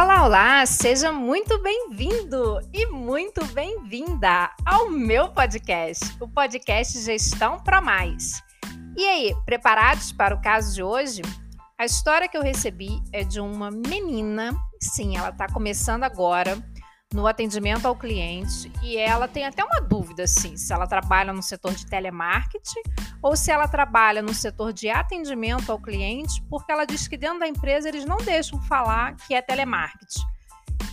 Olá, olá! Seja muito bem-vindo e muito bem-vinda ao meu podcast, o podcast Gestão Pro Mais. E aí, preparados para o caso de hoje? A história que eu recebi é de uma menina, sim, ela está começando agora no atendimento ao cliente e ela tem até uma dúvida assim, se ela trabalha no setor de telemarketing ou se ela trabalha no setor de atendimento ao cliente, porque ela diz que dentro da empresa eles não deixam falar que é telemarketing.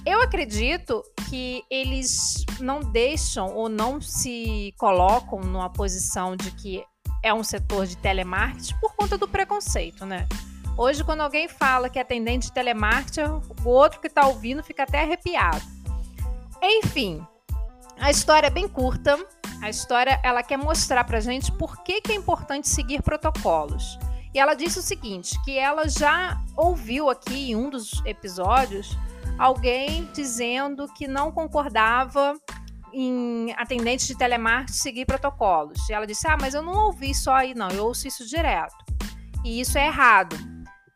Eu acredito que eles não deixam ou não se colocam numa posição de que é um setor de telemarketing por conta do preconceito, né? Hoje, quando alguém fala que é atendente de telemarketing, o outro que está ouvindo fica até arrepiado. Enfim, a história é bem curta. A história ela quer mostrar para gente por que, que é importante seguir protocolos. E ela disse o seguinte, que ela já ouviu aqui em um dos episódios alguém dizendo que não concordava em atendentes de telemarketing seguir protocolos. E ela disse: Ah, mas eu não ouvi só aí, não, eu ouço isso direto. E isso é errado.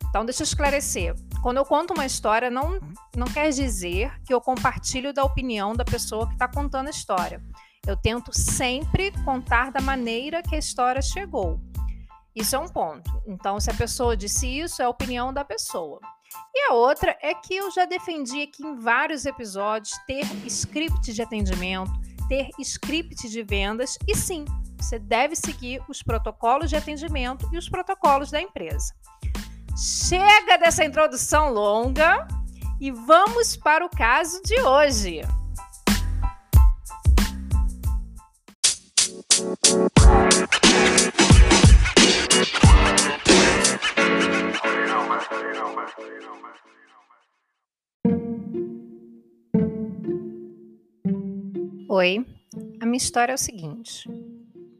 Então, deixa eu esclarecer. Quando eu conto uma história, não, não quer dizer que eu compartilho da opinião da pessoa que está contando a história. Eu tento sempre contar da maneira que a história chegou. Isso é um ponto. Então, se a pessoa disse isso, é a opinião da pessoa. E a outra é que eu já defendi aqui em vários episódios ter script de atendimento, ter script de vendas e sim, você deve seguir os protocolos de atendimento e os protocolos da empresa. Chega dessa introdução longa e vamos para o caso de hoje. Oi, a minha história é o seguinte.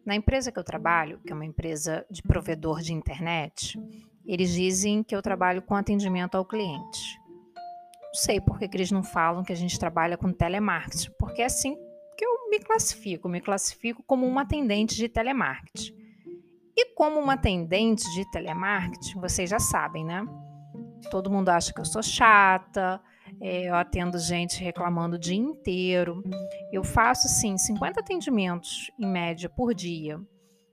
Na empresa que eu trabalho, que é uma empresa de provedor de internet, eles dizem que eu trabalho com atendimento ao cliente. Não sei por que, eles não falam que a gente trabalha com telemarketing, porque é assim que eu me classifico. me classifico como uma atendente de telemarketing. E como uma atendente de telemarketing, vocês já sabem, né? Todo mundo acha que eu sou chata, é, eu atendo gente reclamando o dia inteiro. Eu faço, sim, 50 atendimentos em média por dia.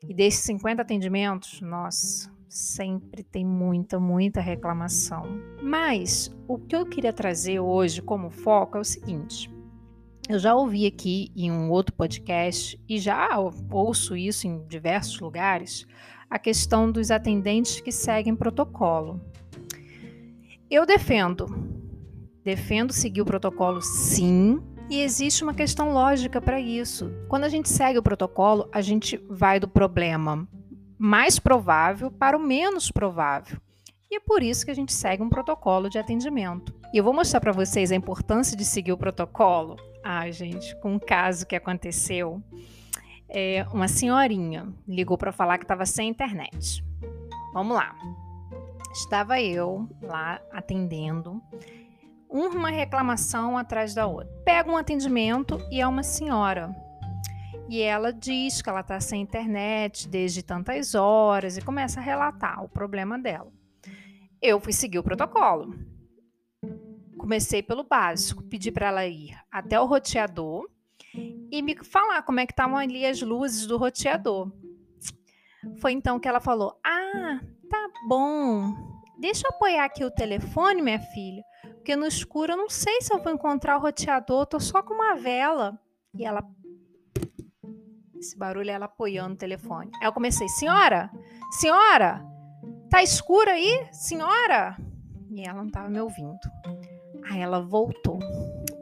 E desses 50 atendimentos, nossa, sempre tem muita, muita reclamação. Mas o que eu queria trazer hoje como foco é o seguinte. Eu já ouvi aqui em um outro podcast e já ouço isso em diversos lugares, a questão dos atendentes que seguem protocolo. Eu defendo, defendo seguir o protocolo sim, e existe uma questão lógica para isso. Quando a gente segue o protocolo, a gente vai do problema mais provável para o menos provável. E é por isso que a gente segue um protocolo de atendimento. E eu vou mostrar para vocês a importância de seguir o protocolo. Ai, gente, com um caso que aconteceu, é, uma senhorinha ligou para falar que estava sem internet. Vamos lá. Estava eu lá atendendo, uma reclamação atrás da outra. Pega um atendimento e é uma senhora e ela diz que ela está sem internet desde tantas horas e começa a relatar o problema dela. Eu fui seguir o protocolo. Comecei pelo básico, pedi para ela ir até o roteador e me falar como é que estavam ali as luzes do roteador. Foi então que ela falou: "Ah, tá bom. Deixa eu apoiar aqui o telefone, minha filha, porque no escuro eu não sei se eu vou encontrar o roteador, tô só com uma vela". E ela esse barulho é ela apoiando o telefone. Aí eu comecei, senhora, senhora, tá escuro aí, senhora? E ela não estava me ouvindo. Aí ela voltou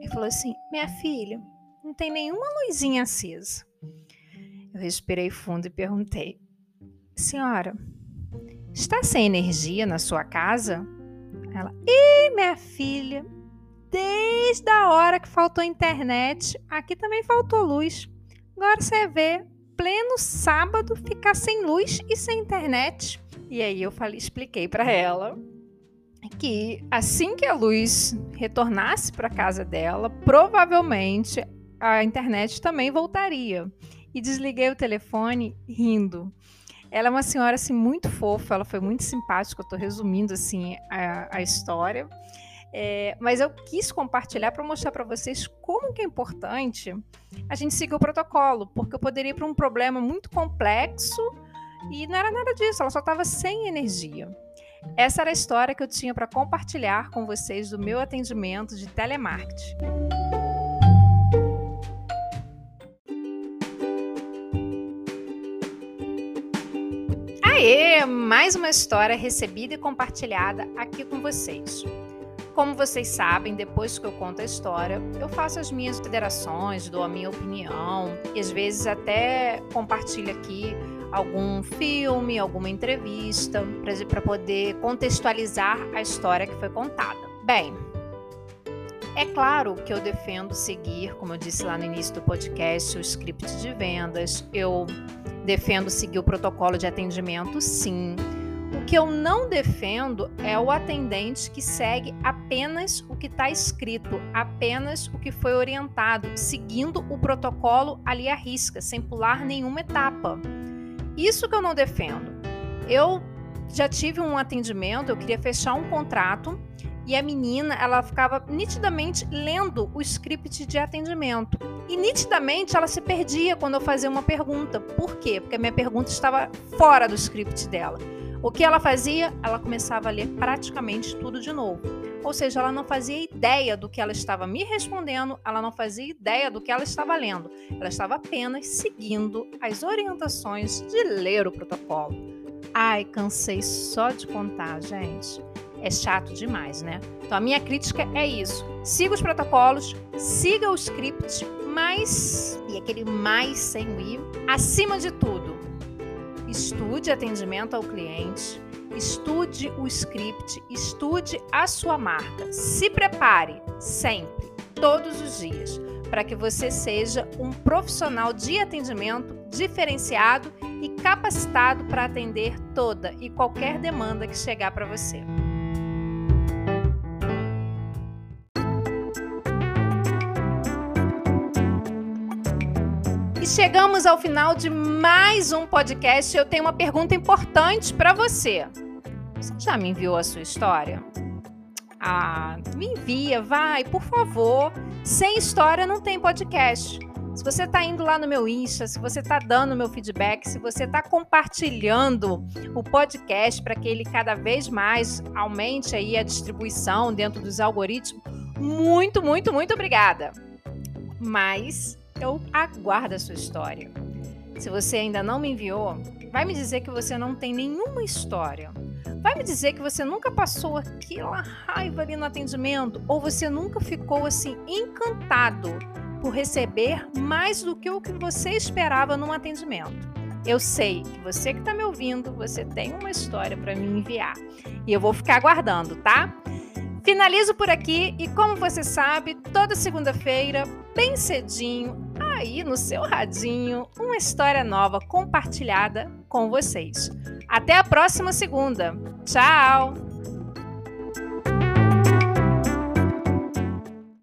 e falou assim: minha filha, não tem nenhuma luzinha acesa. Eu respirei fundo e perguntei: senhora, está sem energia na sua casa? Ela, e minha filha, desde a hora que faltou internet, aqui também faltou luz. Agora você vê, pleno sábado, ficar sem luz e sem internet. E aí eu falei, expliquei para ela que assim que a luz retornasse para casa dela, provavelmente a internet também voltaria. E desliguei o telefone rindo. Ela é uma senhora assim muito fofa, ela foi muito simpática, eu estou resumindo assim a, a história. É, mas eu quis compartilhar para mostrar para vocês como que é importante a gente seguir o protocolo, porque eu poderia ir para um problema muito complexo e não era nada disso, ela só estava sem energia. Essa era a história que eu tinha para compartilhar com vocês do meu atendimento de telemarketing. Aê! Mais uma história recebida e compartilhada aqui com vocês. Como vocês sabem, depois que eu conto a história, eu faço as minhas considerações, dou a minha opinião e às vezes até compartilho aqui algum filme, alguma entrevista, para poder contextualizar a história que foi contada. Bem, é claro que eu defendo seguir, como eu disse lá no início do podcast, o script de vendas, eu defendo seguir o protocolo de atendimento, sim que eu não defendo é o atendente que segue apenas o que está escrito, apenas o que foi orientado, seguindo o protocolo ali à risca, sem pular nenhuma etapa. Isso que eu não defendo. Eu já tive um atendimento, eu queria fechar um contrato e a menina, ela ficava nitidamente lendo o script de atendimento. E nitidamente ela se perdia quando eu fazia uma pergunta. Por quê? Porque a minha pergunta estava fora do script dela. O que ela fazia? Ela começava a ler praticamente tudo de novo. Ou seja, ela não fazia ideia do que ela estava me respondendo, ela não fazia ideia do que ela estava lendo. Ela estava apenas seguindo as orientações de ler o protocolo. Ai, cansei só de contar, gente. É chato demais, né? Então a minha crítica é isso. Siga os protocolos, siga o script, mas e aquele mais sem o i, acima de tudo, Estude atendimento ao cliente, estude o script, estude a sua marca. Se prepare sempre, todos os dias, para que você seja um profissional de atendimento diferenciado e capacitado para atender toda e qualquer demanda que chegar para você. E chegamos ao final de mais um podcast. Eu tenho uma pergunta importante para você. Você já me enviou a sua história? Ah, me envia, vai, por favor. Sem história não tem podcast. Se você está indo lá no meu Insta, se você está dando meu feedback, se você está compartilhando o podcast para que ele cada vez mais aumente aí a distribuição dentro dos algoritmos, muito, muito, muito obrigada. Mas eu aguardo a sua história. Se você ainda não me enviou, vai me dizer que você não tem nenhuma história. Vai me dizer que você nunca passou aquela raiva ali no atendimento ou você nunca ficou assim encantado por receber mais do que o que você esperava num atendimento. Eu sei que você que está me ouvindo, você tem uma história para me enviar e eu vou ficar aguardando, tá? Finalizo por aqui e, como você sabe, toda segunda-feira, bem cedinho, aí no seu radinho, uma história nova compartilhada com vocês. Até a próxima segunda. Tchau!